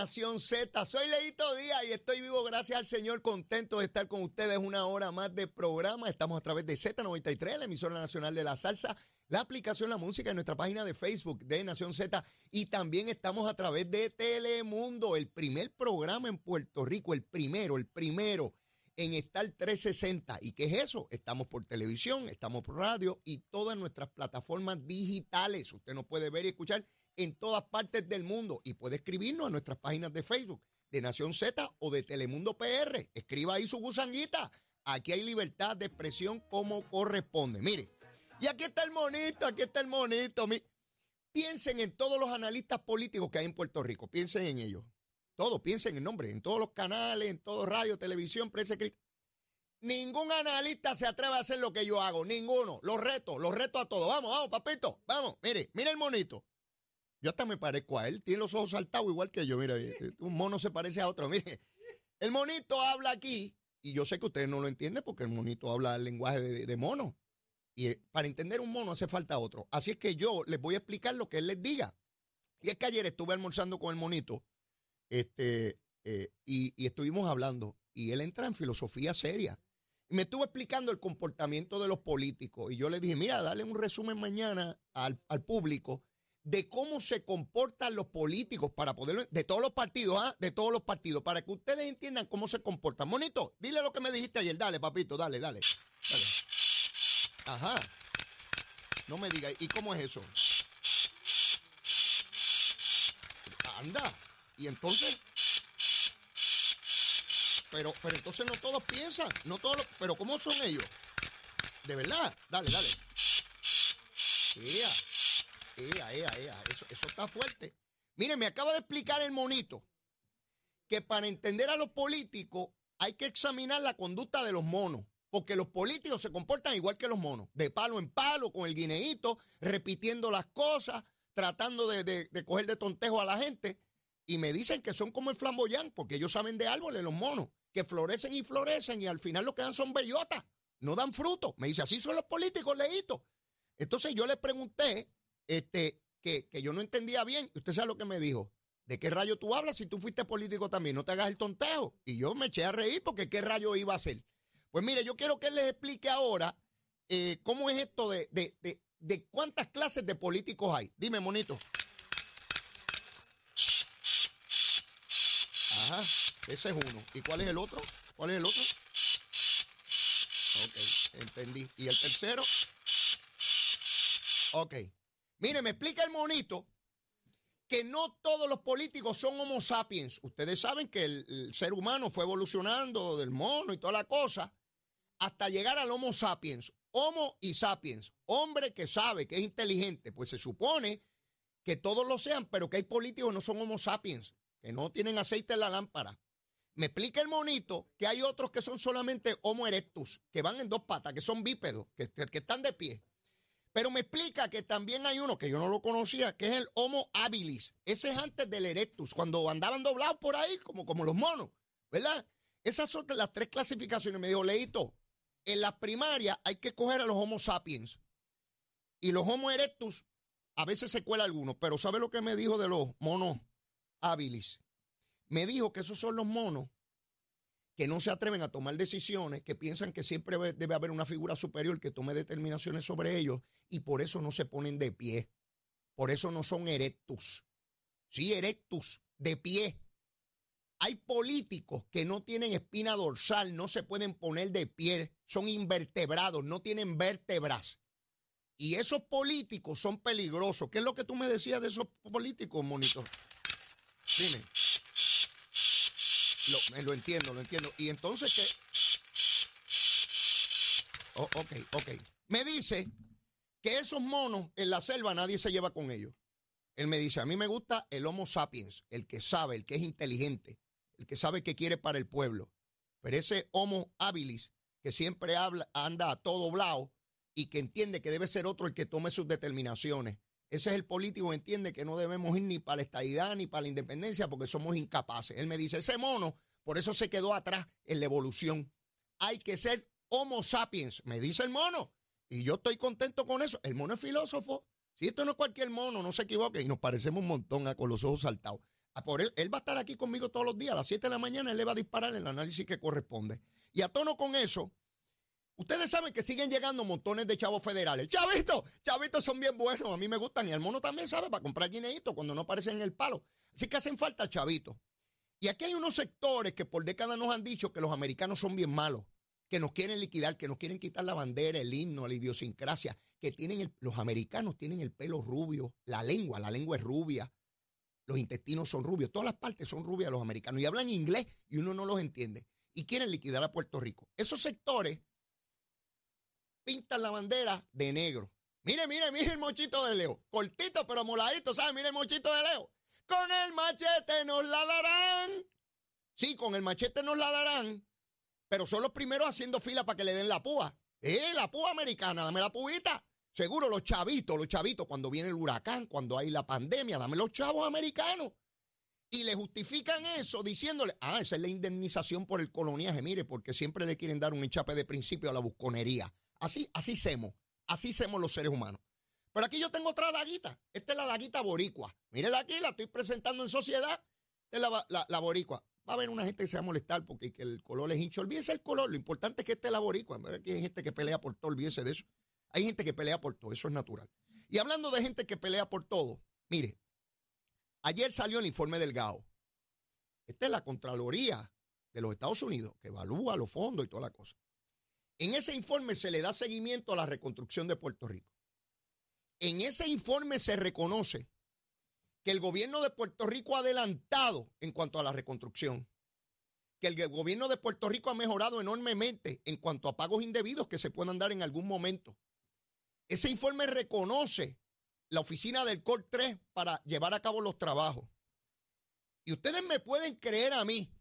Nación Z, soy Leito Díaz y estoy vivo gracias al Señor, contento de estar con ustedes una hora más de programa. Estamos a través de Z93, la emisora nacional de la salsa, la aplicación La Música en nuestra página de Facebook de Nación Z y también estamos a través de Telemundo, el primer programa en Puerto Rico, el primero, el primero en estar 360. ¿Y qué es eso? Estamos por televisión, estamos por radio y todas nuestras plataformas digitales. Usted nos puede ver y escuchar en todas partes del mundo y puede escribirnos a nuestras páginas de Facebook de Nación Z o de Telemundo PR. Escriba ahí su gusanguita. Aquí hay libertad de expresión como corresponde. Mire, y aquí está el monito, aquí está el monito. Piensen en todos los analistas políticos que hay en Puerto Rico. Piensen en ellos. Todos, piensen en nombre, en todos los canales, en todo radio, televisión, prensa escrita. Ningún analista se atreve a hacer lo que yo hago, ninguno. Los reto, los reto a todos. Vamos, vamos, papito, vamos. Mire, mire el monito. Yo hasta me parezco a él. Tiene los ojos saltados igual que yo. Mira, eh, eh, un mono se parece a otro. Mire, el monito habla aquí. Y yo sé que ustedes no lo entienden porque el monito habla el lenguaje de, mono. Y eh, para entender un mono hace falta otro. Así es que yo les voy a explicar lo que él les diga. Y es que ayer estuve almorzando con el monito este, y, y, estuvimos hablando. Y él entra en filosofía seria. Y me estuvo explicando el comportamiento de los políticos. Y yo le dije, mira, dale un resumen mañana al, al público de cómo se comportan los políticos para poder, de todos los partidos, ¿ah? de todos los partidos, para que ustedes entiendan cómo se comportan. Monito, dile lo que me dijiste ayer, dale, papito, dale, dale. dale. Ajá. No me digas, ¿y cómo es eso? Anda. Y entonces. Pero, pero entonces no todos piensan, no todos, pero ¿cómo son ellos? De verdad, dale, dale. Ea. Eso, eso está fuerte. Mire, me acaba de explicar el monito que para entender a los políticos hay que examinar la conducta de los monos. Porque los políticos se comportan igual que los monos, de palo en palo, con el guineíto, repitiendo las cosas, tratando de, de, coger de tontejo a la gente. Y me dicen que son como el flamboyán, porque ellos saben de árboles, los monos, que florecen y florecen y al final lo que dan son bellotas, no dan fruto. Me dice, así son los políticos, leíto. Entonces yo le pregunté este, que, yo no entendía bien. Usted sabe lo que me dijo. ¿De qué rayo tú hablas si tú fuiste político también? No te hagas el tonteo. Y yo me eché a reír porque qué rayo iba a hacer. Pues mire, yo quiero que él les explique ahora eh, cómo es esto de, de, de, de cuántas clases de políticos hay. Dime, monito. Ajá, ese es uno. ¿Y cuál es el otro? ¿Cuál es el otro? Ok, entendí. ¿Y el tercero? Ok. Mire, me explica el monito que no todos los políticos son homo sapiens. Ustedes saben que el, ser humano fue evolucionando del mono y toda la cosa hasta llegar al homo sapiens. Homo y sapiens. Hombre que sabe, que es inteligente. Pues se supone que todos lo sean, pero que hay políticos que no son homo sapiens, que no tienen aceite en la lámpara. Me explica el monito que hay otros que son solamente homo erectus, que van en dos patas, que son bípedos, que están de pie. Pero me explica que también hay uno que yo no lo conocía, que es el Homo habilis. Ese es antes del Erectus, cuando andaban doblados por ahí, como, como los monos, ¿verdad? Esas son las tres clasificaciones. Me dijo, Leito, en la primaria hay que coger a los Homo sapiens. Y los Homo erectus, a veces se cuela algunos, pero ¿sabe lo que me dijo de los monos habilis? Me dijo que esos son los monos que no se atreven a tomar decisiones, que piensan que siempre debe haber una figura superior que tome determinaciones sobre ellos y por eso no se ponen de pie. Por eso no son erectus. Sí, erectus, de pie. Hay políticos que no tienen espina dorsal, no se pueden poner de pie, son invertebrados, no tienen vértebras. Y esos políticos son peligrosos. ¿Qué es lo que tú me decías de esos políticos, monito? Dime. Lo, lo entiendo, lo entiendo. Y entonces ¿qué? Oh, ok, ok. Me dice que esos monos en la selva nadie se lleva con ellos. Él me dice, a mí me gusta el Homo sapiens, el que sabe, el que es inteligente, el que sabe qué quiere para el pueblo. Pero ese Homo habilis, que siempre habla, anda a todo doblado y que entiende que debe ser otro el que tome sus determinaciones. Ese es el político que entiende que no debemos ir ni para la estadidad ni para la independencia porque somos incapaces. Él me dice, ese mono, por eso se quedó atrás en la evolución. Hay que ser Homo sapiens, me dice el mono. Y yo estoy contento con eso. El mono es filósofo. Si esto no es cualquier mono, no se equivoque. Y nos parecemos un montón a, con los ojos saltados. por él, él va a estar aquí conmigo todos los días. A las 7 de la mañana él le va a disparar el análisis que corresponde. Y a tono con eso, ustedes saben que siguen llegando montones de chavos federales. Chavitos, chavitos son bien buenos, a mí me gustan. Y el mono también sabe para comprar guineitos cuando no aparecen en el palo. Así que hacen falta chavitos. Y aquí hay unos sectores que por décadas nos han dicho que los americanos son bien malos, que nos quieren liquidar, que nos quieren quitar la bandera, el himno, la idiosincrasia, que tienen los americanos tienen el pelo rubio, la lengua, la lengua es rubia, los intestinos son rubios, todas las partes son rubias los americanos y hablan inglés y uno no los entiende y quieren liquidar a Puerto Rico. Esos sectores pintan la bandera de negro. Mire, mire, mire el mochito de Leo. Cortito pero moladito, ¿sabes? Mire el mochito de Leo. Con el machete nos la darán. Sí, con el machete nos la darán. Pero son los primeros haciendo fila para que le den la púa. Eh, la púa americana, dame la púita. Seguro los chavitos, los chavitos, cuando viene el huracán, cuando hay la pandemia, dame los chavos americanos. Y le justifican eso diciéndole, ah, esa es la indemnización por el coloniaje, mire, porque siempre le quieren dar un enchape de principio a la busconería. Así, así semos, así semos los seres humanos. Pero aquí yo tengo otra daguita. Esta es la daguita boricua. Mírela aquí, la estoy presentando en sociedad. Esta es la, boricua. Va a haber una gente que se va a molestar porque el color es hincho. Olvídese el color. Lo importante es que esta es la boricua. Aquí hay gente que pelea por todo. Olvídese de eso. Hay gente que pelea por todo. Eso es natural. Y hablando de gente que pelea por todo, mire, ayer salió el informe del GAO. Esta es la Contraloría de los Estados Unidos que evalúa los fondos y toda la cosa. En ese informe se le da seguimiento a la reconstrucción de Puerto Rico. En ese informe se reconoce que el gobierno de Puerto Rico ha adelantado en cuanto a la reconstrucción, que el gobierno de Puerto Rico ha mejorado enormemente en cuanto a pagos indebidos que se puedan dar en algún momento. Ese informe reconoce la oficina del COR 3 para llevar a cabo los trabajos. Y ustedes me pueden creer a mí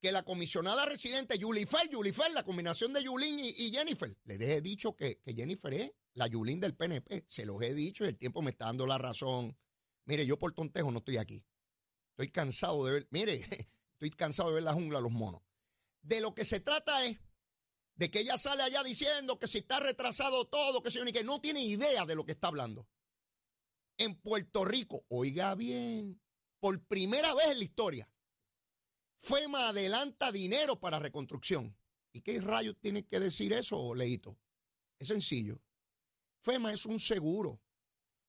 que la comisionada residente Yulifer, Yulifer, la combinación de Yulín y, Jennifer, le he dicho que, que Jennifer es la Yulín del PNP. Se los he dicho y el tiempo me está dando la razón. Mire, yo por tontejo no estoy aquí. Estoy cansado de ver, mire, estoy cansado de ver la jungla los monos. De lo que se trata es de que ella sale allá diciendo que si está retrasado todo, que, y que no tiene idea de lo que está hablando. En Puerto Rico, oiga bien, por primera vez en la historia, FEMA adelanta dinero para reconstrucción. ¿Y qué rayos tiene que decir eso, Leito? Es sencillo. FEMA es un seguro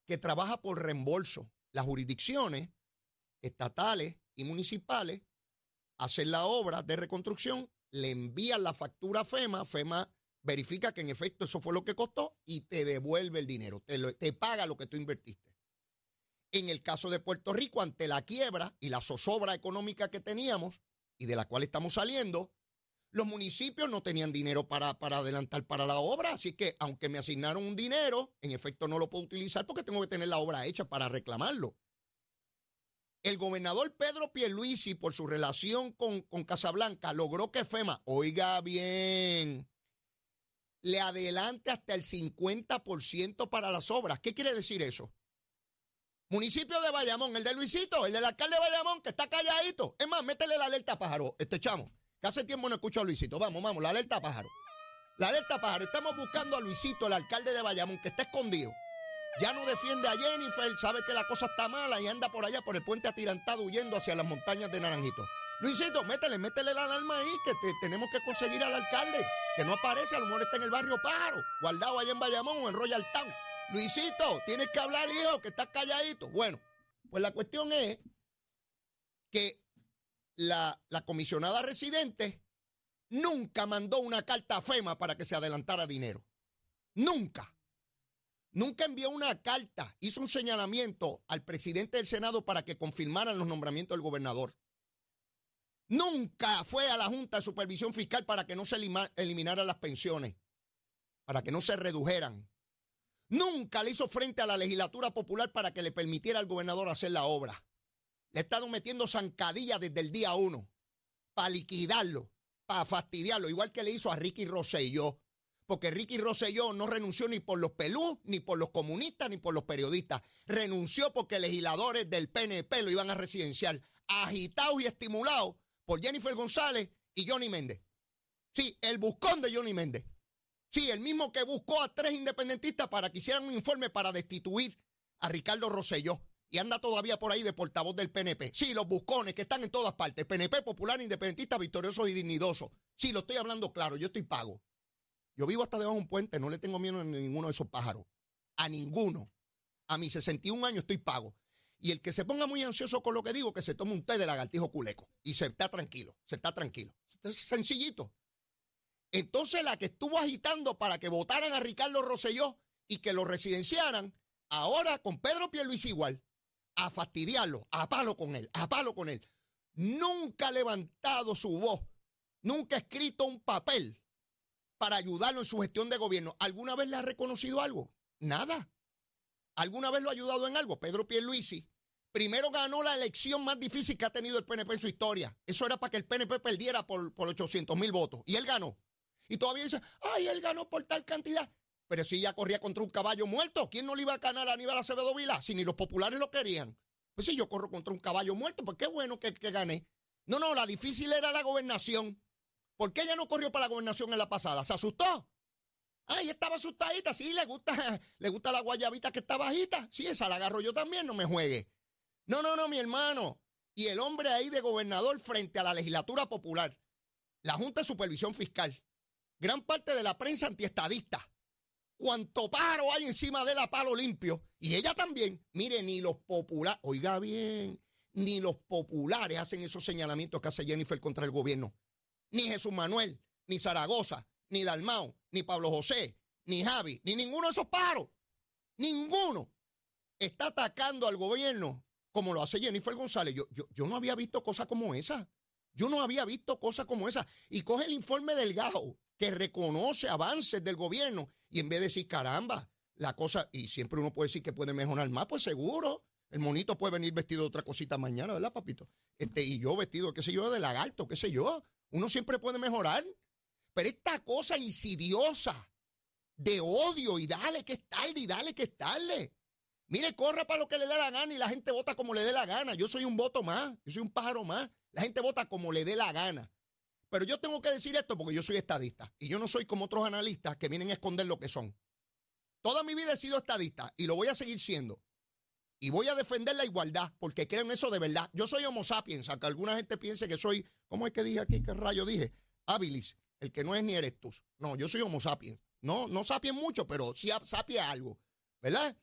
que trabaja por reembolso. Las jurisdicciones estatales y municipales hacen la obra de reconstrucción, le envían la factura a FEMA, FEMA verifica que en efecto eso fue lo que costó y te devuelve el dinero, te, te paga lo que tú invertiste. En el caso de Puerto Rico, ante la quiebra y la zozobra económica que teníamos y de la cual estamos saliendo, los municipios no tenían dinero para, para, adelantar para la obra, así que aunque me asignaron un dinero, en efecto no lo puedo utilizar porque tengo que tener la obra hecha para reclamarlo. El gobernador Pedro Pierluisi, por su relación con, con Casablanca, logró que FEMA, oiga bien, le adelante hasta el 50% para las obras. ¿Qué quiere decir eso? Municipio de Bayamón, el de Luisito, el del alcalde de Bayamón, que está calladito. Es más, métele la alerta pájaro, este chamo. Que hace tiempo no escucho a Luisito. Vamos, vamos, la alerta pájaro. La alerta pájaro. Estamos buscando a Luisito, el alcalde de Bayamón, que está escondido. Ya no defiende a Jennifer, sabe que la cosa está mala y anda por allá por el puente atirantado huyendo hacia las montañas de Naranjito. Luisito, métele, métele la alarma ahí, que tenemos que conseguir al alcalde, que no aparece, a lo mejor está en el barrio Pájaro, guardado allá en Bayamón o en Royal Town. Luisito, tienes que hablar, hijo, que estás calladito. Bueno, pues la cuestión es que la, comisionada residente nunca mandó una carta a FEMA para que se adelantara dinero. Nunca. Nunca envió una carta, hizo un señalamiento al presidente del Senado para que confirmaran los nombramientos del gobernador. Nunca fue a la Junta de Supervisión Fiscal para que no se eliminaran las pensiones, para que no se redujeran. Nunca le hizo frente a la legislatura popular para que le permitiera al gobernador hacer la obra. Le estado metiendo zancadilla desde el día uno para liquidarlo, para fastidiarlo, igual que le hizo a Ricky Rosselló. Porque Ricky Rosselló no renunció ni por los pelú, ni por los comunistas, ni por los periodistas. Renunció porque legisladores del PNP lo iban a residenciar, agitados y estimulados por Jennifer González y Johnny Méndez. Sí, el buscón de Johnny Méndez. Sí, el mismo que buscó a tres independentistas para que hicieran un informe para destituir a Ricardo Rosselló y anda todavía por ahí de portavoz del PNP. Sí, los buscones que están en todas partes. PNP, popular, independentista, victorioso y dignidoso. Sí, lo estoy hablando claro, yo estoy pago. Yo vivo hasta debajo de un puente, no le tengo miedo a ninguno de esos pájaros. A ninguno. A mis 61 años estoy pago. Y el que se ponga muy ansioso con lo que digo, que se tome un té de lagartijo culeco. Y se está tranquilo, se está tranquilo. Es sencillito. Entonces la que estuvo agitando para que votaran a Ricardo Rosselló y que lo residenciaran, ahora con Pedro Pierluis igual a fastidiarlo, a palo con él, a palo con él. Nunca ha levantado su voz, nunca ha escrito un papel para ayudarlo en su gestión de gobierno. ¿Alguna vez le ha reconocido algo? Nada. ¿Alguna vez lo ha ayudado en algo? Pedro Pierluisi primero ganó la elección más difícil que ha tenido el PNP en su historia. Eso era para que el PNP perdiera por, por 800 mil votos. Y él ganó. Y todavía dice, ay, él ganó por tal cantidad. Pero si ya corría contra un caballo muerto, ¿quién no le iba a ganar a Aníbal Acevedo Vila? Si ni los populares lo querían. Pues si yo corro contra un caballo muerto, pues qué bueno que, que gané. No, no, la difícil era la gobernación. ¿Por qué ella no corrió para la gobernación en la pasada? ¿Se asustó? Ay, estaba asustadita. Sí, le gusta, le gusta la guayabita que está bajita. Sí, esa la agarro yo también, no me juegue. No, no, no, mi hermano. Y el hombre ahí de gobernador frente a la legislatura popular, la Junta de Supervisión Fiscal, gran parte de la prensa antiestadista, cuanto paro hay encima de la palo limpio. Y ella también. Mire, ni los populares, oiga bien, ni los populares hacen esos señalamientos que hace Jennifer contra el gobierno. Ni Jesús Manuel, ni Zaragoza, ni Dalmao, ni Pablo José, ni Javi, ni ninguno de esos paros. Ninguno está atacando al gobierno como lo hace Jennifer González. Yo, yo, yo no había visto cosas como esa. Yo no había visto cosas como esa. Y coge el informe del GAO que reconoce avances del gobierno y en vez de decir, caramba, la cosa, y siempre uno puede decir que puede mejorar más, pues seguro. El monito puede venir vestido de otra cosita mañana, ¿verdad, papito? Este, y yo vestido, qué sé yo, de lagarto, qué sé yo. Uno siempre puede mejorar. Pero esta cosa insidiosa de odio y dale que es tarde y dale que es tarde. Mire, corra para lo que le dé la gana y la gente vota como le dé la gana. Yo soy un voto más, yo soy un pájaro más. La gente vota como le dé la gana. Pero yo tengo que decir esto porque yo soy estadista y yo no soy como otros analistas que vienen a esconder lo que son. Toda mi vida he sido estadista y lo voy a seguir siendo. Y voy a defender la igualdad porque creo en eso de verdad. Yo soy homo sapiens, aunque alguna gente piense que soy, ¿cómo es que dije aquí? ¿Qué rayo dije? Habilis, el que no es ni erectus. No, yo soy homo sapiens. No, no sapiens mucho, pero sí sapiens algo. ¿Verdad?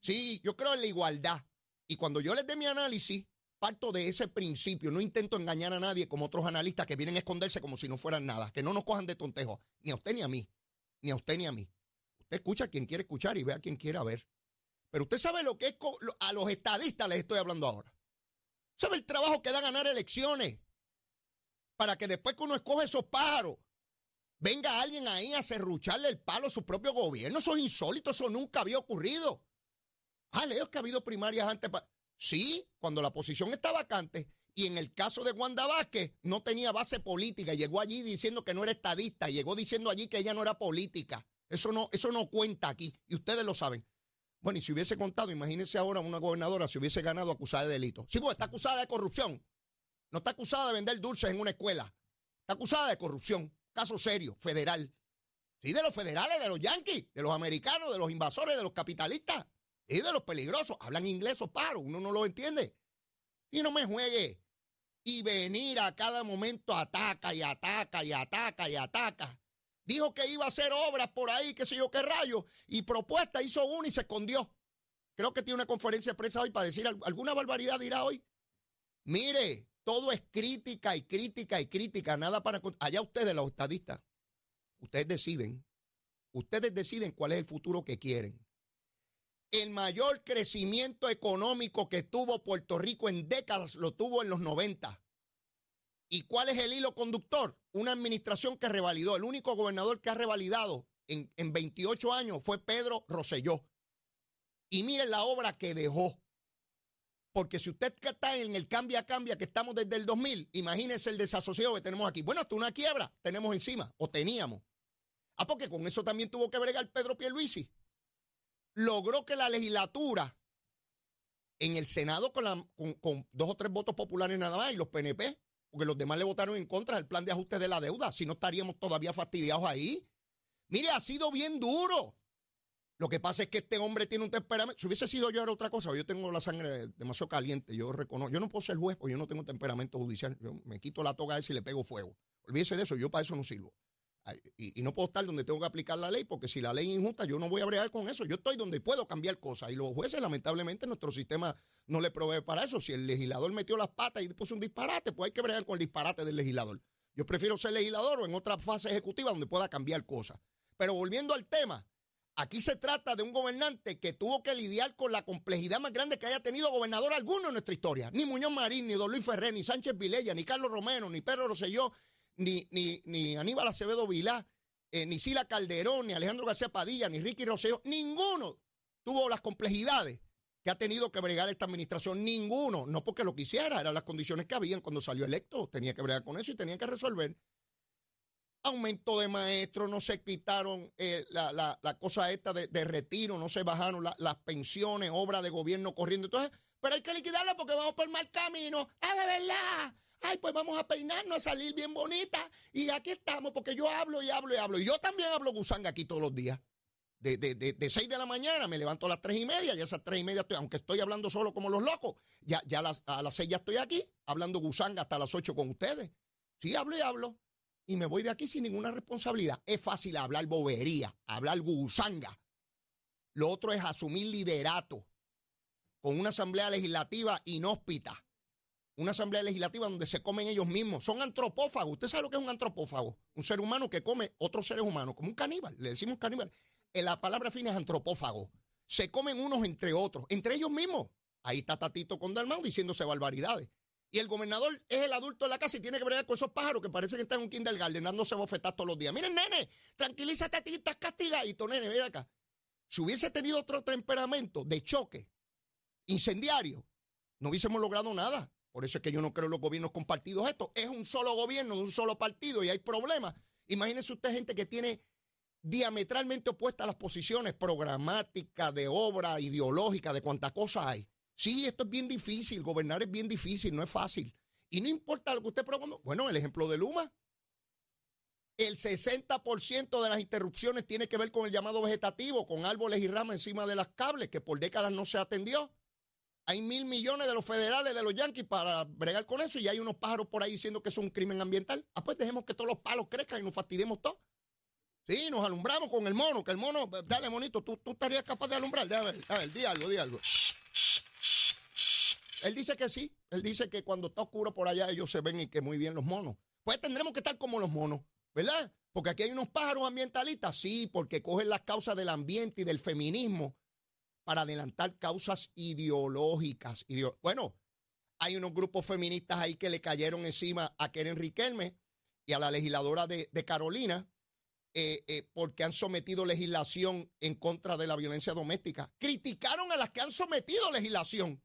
Sí, yo creo en la igualdad. Y cuando yo les dé mi análisis, parto de ese principio. No intento engañar a nadie como otros analistas que vienen a esconderse como si no fueran nada. Que no nos cojan de tontejo. Ni a usted ni a mí. Ni a usted ni a mí. Usted escucha a quien quiere escuchar y ve a quien quiera ver. Pero usted sabe lo que es a los estadistas les estoy hablando ahora. ¿Sabe el trabajo que da ganar elecciones? Para que después que uno escoge esos pájaros, venga alguien ahí a serrucharle el palo a su propio gobierno. Eso es insólito, eso nunca había ocurrido. Ah, leo que ha habido primarias antes. Sí, cuando la posición está vacante y en el caso de Wanda Vázquez no tenía base política, llegó allí diciendo que no era estadista, llegó diciendo allí que ella no era política. Eso no, eso no cuenta aquí y ustedes lo saben. Bueno, y si hubiese contado, imagínense ahora una gobernadora si hubiese ganado acusada de delito. Sí, pues está acusada de corrupción. No está acusada de vender dulces en una escuela. Está acusada de corrupción. Caso serio, federal. Sí, de los federales, de los yanquis, de los americanos, de los invasores, de los capitalistas. Y de los peligrosos. Hablan inglés o paro, uno no lo entiende. Y no me juegue. Y venir a cada momento ataca y ataca y ataca y ataca. Dijo que iba a hacer obras por ahí, qué sé yo qué rayo. Y propuesta hizo una y se escondió. Creo que tiene una conferencia de prensa hoy para decir alguna barbaridad dirá hoy. Mire, todo es crítica y crítica y crítica, nada para... Allá ustedes, los estadistas, ustedes deciden. Ustedes deciden cuál es el futuro que quieren el mayor crecimiento económico que tuvo Puerto Rico en décadas lo tuvo en los 90. ¿Y cuál es el hilo conductor? Una administración que revalidó. El único gobernador que ha revalidado en, en 28 años fue Pedro Rosselló. Y miren la obra que dejó. Porque si usted está en el cambia cambia que estamos desde el 2000, imagínese el desasosiego que tenemos aquí. Bueno, hasta una quiebra tenemos encima, o teníamos. Ah, porque con eso también tuvo que bregar Pedro Pierluisi logró que la legislatura en el Senado con, dos o tres votos populares nada más y los PNP, porque los demás le votaron en contra del plan de ajuste de la deuda, si no estaríamos todavía fastidiados ahí. Mire, ha sido bien duro. Lo que pasa es que este hombre tiene un temperamento. Si hubiese sido yo era otra cosa, yo tengo la sangre demasiado caliente, yo reconozco. Yo no puedo ser juez porque yo no tengo temperamento judicial. Yo me quito la toga esa y le pego fuego. Olvídese de eso, yo para eso no sirvo. Y, no puedo estar donde tengo que aplicar la ley, porque si la ley es injusta, yo no voy a bregar con eso. Yo estoy donde puedo cambiar cosas. Y los jueces, lamentablemente, nuestro sistema no le provee para eso. Si el legislador metió las patas y puso un disparate, pues hay que bregar con el disparate del legislador. Yo prefiero ser legislador o en otra fase ejecutiva donde pueda cambiar cosas. Pero volviendo al tema, aquí se trata de un gobernante que tuvo que lidiar con la complejidad más grande que haya tenido gobernador alguno en nuestra historia. Ni Muñoz Marín, ni Don Luis Ferrer, ni Sánchez Vilella, ni Carlos Romero, ni Pedro Rosselló, ni, ni, ni Aníbal Acevedo Vilá, eh, ni Sila Calderón, ni Alejandro García Padilla, ni Ricky Rosselló, ninguno tuvo las complejidades que ha tenido que bregar esta administración. Ninguno, no porque lo quisiera, eran las condiciones que habían cuando salió electo, tenía que bregar con eso y tenía que resolver. Aumento de maestros, no se quitaron eh, la, cosa esta de, retiro, no se bajaron las pensiones, obra de gobierno corriendo. Entonces, pero hay que liquidarla porque vamos por mal camino. ¡Ah, de verdad! Ay, pues vamos a peinarnos, a salir bien bonita. Y aquí estamos, porque yo hablo y hablo y hablo. Y yo también hablo gusanga aquí todos los días. De, de, de, de 6 de la mañana me levanto a las tres y media, y a esas tres y media estoy, aunque estoy hablando solo como los locos, ya, ya a, las, a las 6 ya estoy aquí, hablando gusanga hasta las 8 con ustedes. Sí, hablo y hablo. Y me voy de aquí sin ninguna responsabilidad. Es fácil hablar bobería, hablar gusanga. Lo otro es asumir liderato con una asamblea legislativa inhóspita una asamblea legislativa donde se comen ellos mismos. Son antropófagos. ¿Usted sabe lo que es un antropófago? Un ser humano que come otros seres humanos, como un caníbal. Le decimos caníbal. En la palabra fina es antropófago. Se comen unos entre otros, entre ellos mismos. Ahí está Tatito con Dalmau diciéndose barbaridades. Y el gobernador es el adulto de la casa y tiene que bregar con esos pájaros que parece que están en un kindergarten dándose bofetas todos los días. Miren, nene, tranquilízate a ti, estás castigadito, nene, mira acá. Si hubiese tenido otro temperamento de choque, incendiario, no hubiésemos logrado nada. Por eso es que yo no creo en los gobiernos compartidos esto. Es un solo gobierno de un solo partido y hay problemas. Imagínese usted gente que tiene diametralmente opuestas las posiciones programáticas, de obra, ideológica, de cuánta cosa hay. Sí, esto es bien difícil, gobernar es bien difícil, no es fácil. Y no importa lo que usted proponga. Bueno, el ejemplo de Luma. El 60% de las interrupciones tiene que ver con el llamado vegetativo, con árboles y ramas encima de las cables, que por décadas no se atendió. Hay mil millones de los federales, de los yanquis para bregar con eso y hay unos pájaros por ahí diciendo que es un crimen ambiental. Ah, pues dejemos que todos los palos crezcan y nos fastidiemos todos. Sí, nos alumbramos con el mono, que el mono, dale monito, tú, tú estarías capaz de alumbrar. A ver, a ver, di algo, di algo. Él dice que sí, él dice que cuando está oscuro por allá ellos se ven y que muy bien los monos. Pues tendremos que estar como los monos, ¿verdad? Porque aquí hay unos pájaros ambientalistas, sí, porque cogen las causas del ambiente y del feminismo para adelantar causas ideológicas. bueno, hay unos grupos feministas ahí que le cayeron encima a Keren Riquelme y a la legisladora de, Carolina eh, eh, porque han sometido legislación en contra de la violencia doméstica. Criticaron a las que han sometido legislación.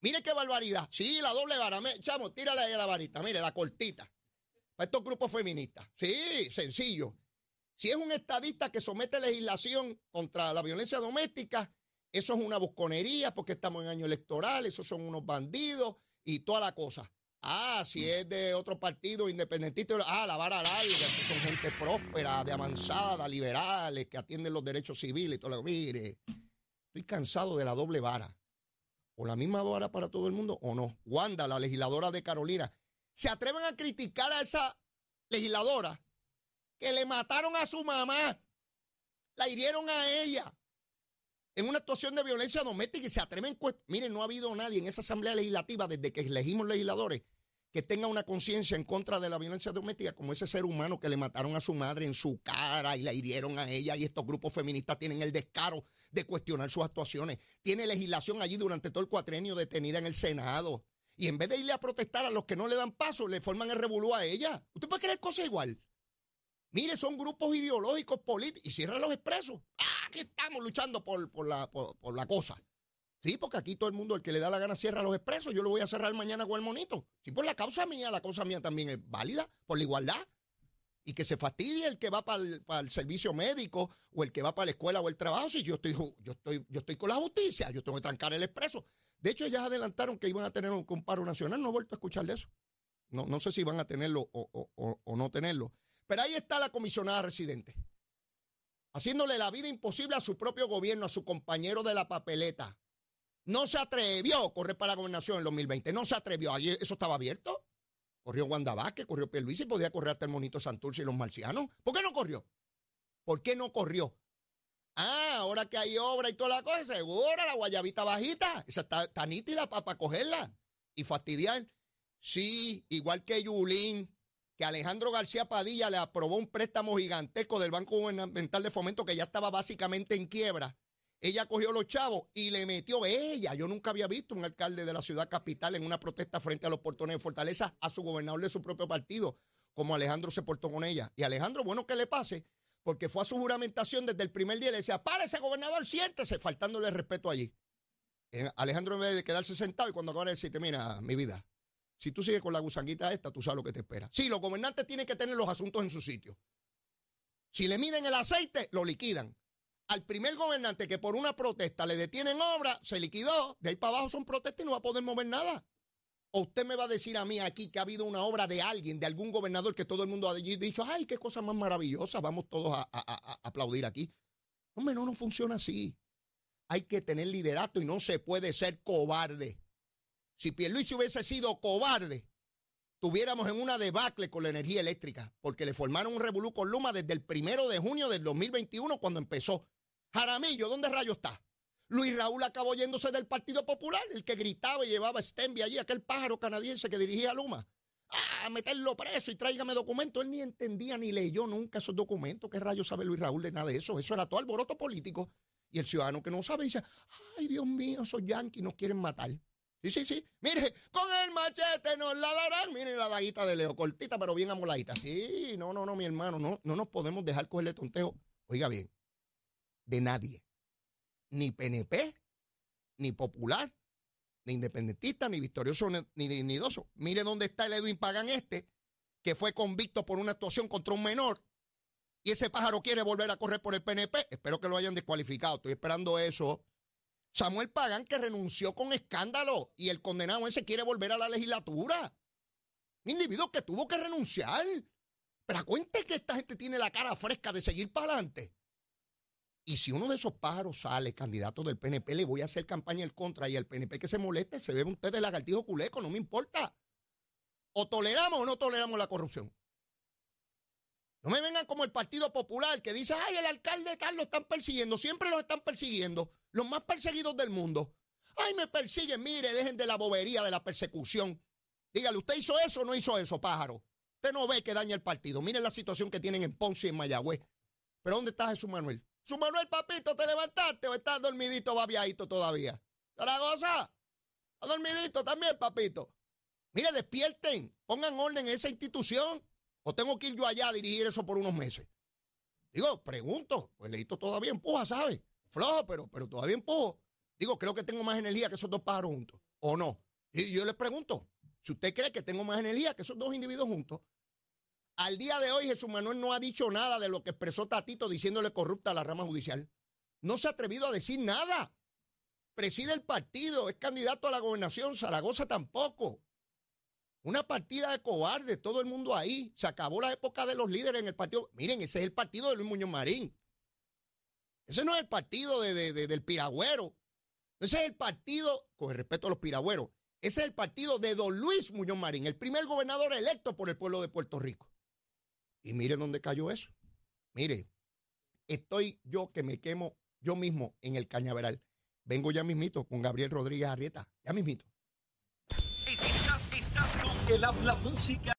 Mire qué barbaridad. Sí, la doble vara. chamo, tírale ahí a la varita. Mire, la cortita. Para estos grupos feministas. Sí, sencillo. Si es un estadista que somete legislación contra la violencia doméstica, eso es una busconería porque estamos en año electoral, esos son unos bandidos y toda la cosa. Ah, si mm. es de otro partido independentista, ah, la vara larga, esos son gente próspera, de avanzada, liberales, que atienden los derechos civiles y todo lo Mire, estoy cansado de la doble vara. O la misma vara para todo el mundo o no. Wanda, la legisladora de Carolina, se atreven a criticar a esa legisladora que le mataron a su mamá, la hirieron a ella, en una actuación de violencia doméstica y se atreven. Miren, no ha habido nadie en esa asamblea legislativa desde que elegimos legisladores que tenga una conciencia en contra de la violencia doméstica como ese ser humano que le mataron a su madre en su cara y la hirieron a ella y estos grupos feministas tienen el descaro de cuestionar sus actuaciones. Tiene legislación allí durante todo el cuatrenio detenida en el Senado. Y en vez de irle a protestar a los que no le dan paso, le forman el revolú a ella. ¿Usted puede creer cosas igual? Mire, son grupos ideológicos políticos y cierran los expresos. Ah, aquí estamos luchando por, la, por, la cosa. Sí, porque aquí todo el mundo, el que le da la gana, cierra los expresos. Yo lo voy a cerrar mañana con el monito. Sí, por la causa mía, la causa mía también es válida, por la igualdad. Y que se fastidie el que va para el, servicio médico o el que va para la escuela o el trabajo. Si yo estoy, yo estoy, yo estoy con la justicia, yo tengo que trancar el expreso. De hecho, ya adelantaron que iban a tener un, comparo nacional. No he vuelto a escuchar de eso. No, no sé si van a tenerlo o, o no tenerlo. Pero ahí está la comisionada residente. haciéndole la vida imposible a su propio gobierno, a su compañero de la papeleta. No se atrevió a correr para la gobernación en 2020. No se atrevió. Allí eso estaba abierto. Corrió Wanda Vázquez, corrió Pierluisi, podía correr hasta el monito Santurce y los marcianos. ¿Por qué no corrió? ¿Por qué no corrió? Ah, ahora que hay obra y toda la cosa, seguro la guayabita bajita. Esa está, nítida para cogerla y fastidiar. Sí, igual que Yulín, que Alejandro García Padilla le aprobó un préstamo gigantesco del Banco Gubernamental de Fomento que ya estaba básicamente en quiebra ella cogió los chavos y le metió ella. Yo nunca había visto un alcalde de la ciudad capital en una protesta frente a los portones de Fortaleza a su gobernador de su propio partido, como Alejandro se portó con ella. Y Alejandro, bueno que le pase, porque fue a su juramentación desde el primer día y le decía, párese gobernador, siéntese, faltándole respeto allí. Eh, Alejandro en vez de quedarse sentado y cuando acaba de decirte, mira, mi vida, si tú sigues con la gusanguita esta, tú sabes lo que te espera. Sí, los gobernantes tienen que tener los asuntos en su sitio. Si le miden el aceite, lo liquidan al primer gobernante que por una protesta le detienen obra, se liquidó, de ahí para abajo son protestas y no va a poder mover nada. ¿O usted me va a decir a mí aquí que ha habido una obra de alguien, de algún gobernador que todo el mundo ha dicho, ay, qué cosa más maravillosa, vamos todos a, aplaudir aquí? Hombre, no, no funciona así. Hay que tener liderato y no se puede ser cobarde. Si Pierluisi hubiese sido cobarde, tuviéramos en una debacle con la energía eléctrica, porque le formaron un revolú con Luma desde el primero de junio del 2021 cuando empezó. Jaramillo, ¿dónde rayo está? Luis Raúl acabó yéndose del Partido Popular, el que gritaba y llevaba Stenby allí, aquel pájaro canadiense que dirigía a Luma. A meterlo preso y tráigame documentos. Él ni entendía ni leyó nunca esos documentos. ¿Qué rayos sabe Luis Raúl de nada de eso? Eso era todo alboroto político. Y el ciudadano que no sabe dice, ay Dios mío, esos yanquis nos quieren matar. Sí, sí, sí. Mire, con el machete nos la darán. Mire la daguita de Leo, cortita pero bien amoladita. Sí, no, no, no, mi hermano, no, no nos podemos dejar cogerle tonteo. Oiga bien, de nadie. Ni PNP, ni popular, ni independentista, ni victorioso, ni dignidoso. Mire dónde está el Edwin Pagan este, que fue convicto por una actuación contra un menor. Y ese pájaro quiere volver a correr por el PNP. Espero que lo hayan descualificado. Estoy esperando eso. Samuel Pagan que renunció con escándalo y el condenado ese quiere volver a la legislatura. Un individuo que tuvo que renunciar. Pero cuente que esta gente tiene la cara fresca de seguir para adelante. Y si uno de esos pájaros sale candidato del PNP, le voy a hacer campaña en contra y el PNP que se moleste, se ve usted de lagartijo culeco, no me importa. O toleramos o no toleramos la corrupción. No me vengan como el Partido Popular que dice, ay, el alcalde tal lo están persiguiendo, siempre lo están persiguiendo, los más perseguidos del mundo. Ay, me persiguen, mire, dejen de la bobería de la persecución. Dígale, ¿usted hizo eso o no hizo eso, pájaro? Usted no ve que daña el partido. Mire la situación que tienen en Ponce y en Mayagüez. Pero ¿dónde está Jesús Manuel? Su Manuel, papito, ¿te levantaste o estás dormidito, babiadito todavía? ¿Zaragoza? ¿Está dormidito también, papito? Mire, despierten, pongan orden en esa institución. ¿O tengo que ir yo allá a dirigir eso por unos meses? Digo, pregunto, pues Leito todavía empuja, ¿sabe? Flojo, pero, pero todavía empujo. Digo, creo que tengo más energía que esos dos pájaros juntos. ¿O no? Y yo les pregunto, si usted cree que tengo más energía que esos dos individuos juntos, al día de hoy Jesús Manuel no ha dicho nada de lo que expresó Tatito diciéndole corrupta a la rama judicial. No se ha atrevido a decir nada. Preside el partido, es candidato a la gobernación, Zaragoza tampoco. Una partida de cobardes, todo el mundo ahí. Se acabó la época de los líderes en el partido. Miren, ese es el partido de Luis Muñoz Marín. Ese no es el partido del piragüero. Ese es el partido, con el respeto a los piragüeros, ese es el partido de don Luis Muñoz Marín, el primer gobernador electo por el pueblo de Puerto Rico. Y miren dónde cayó eso. Mire, estoy yo que me quemo yo mismo en el cañaveral. Vengo ya mismito con Gabriel Rodríguez Arrieta. Ya mismito. El habla música.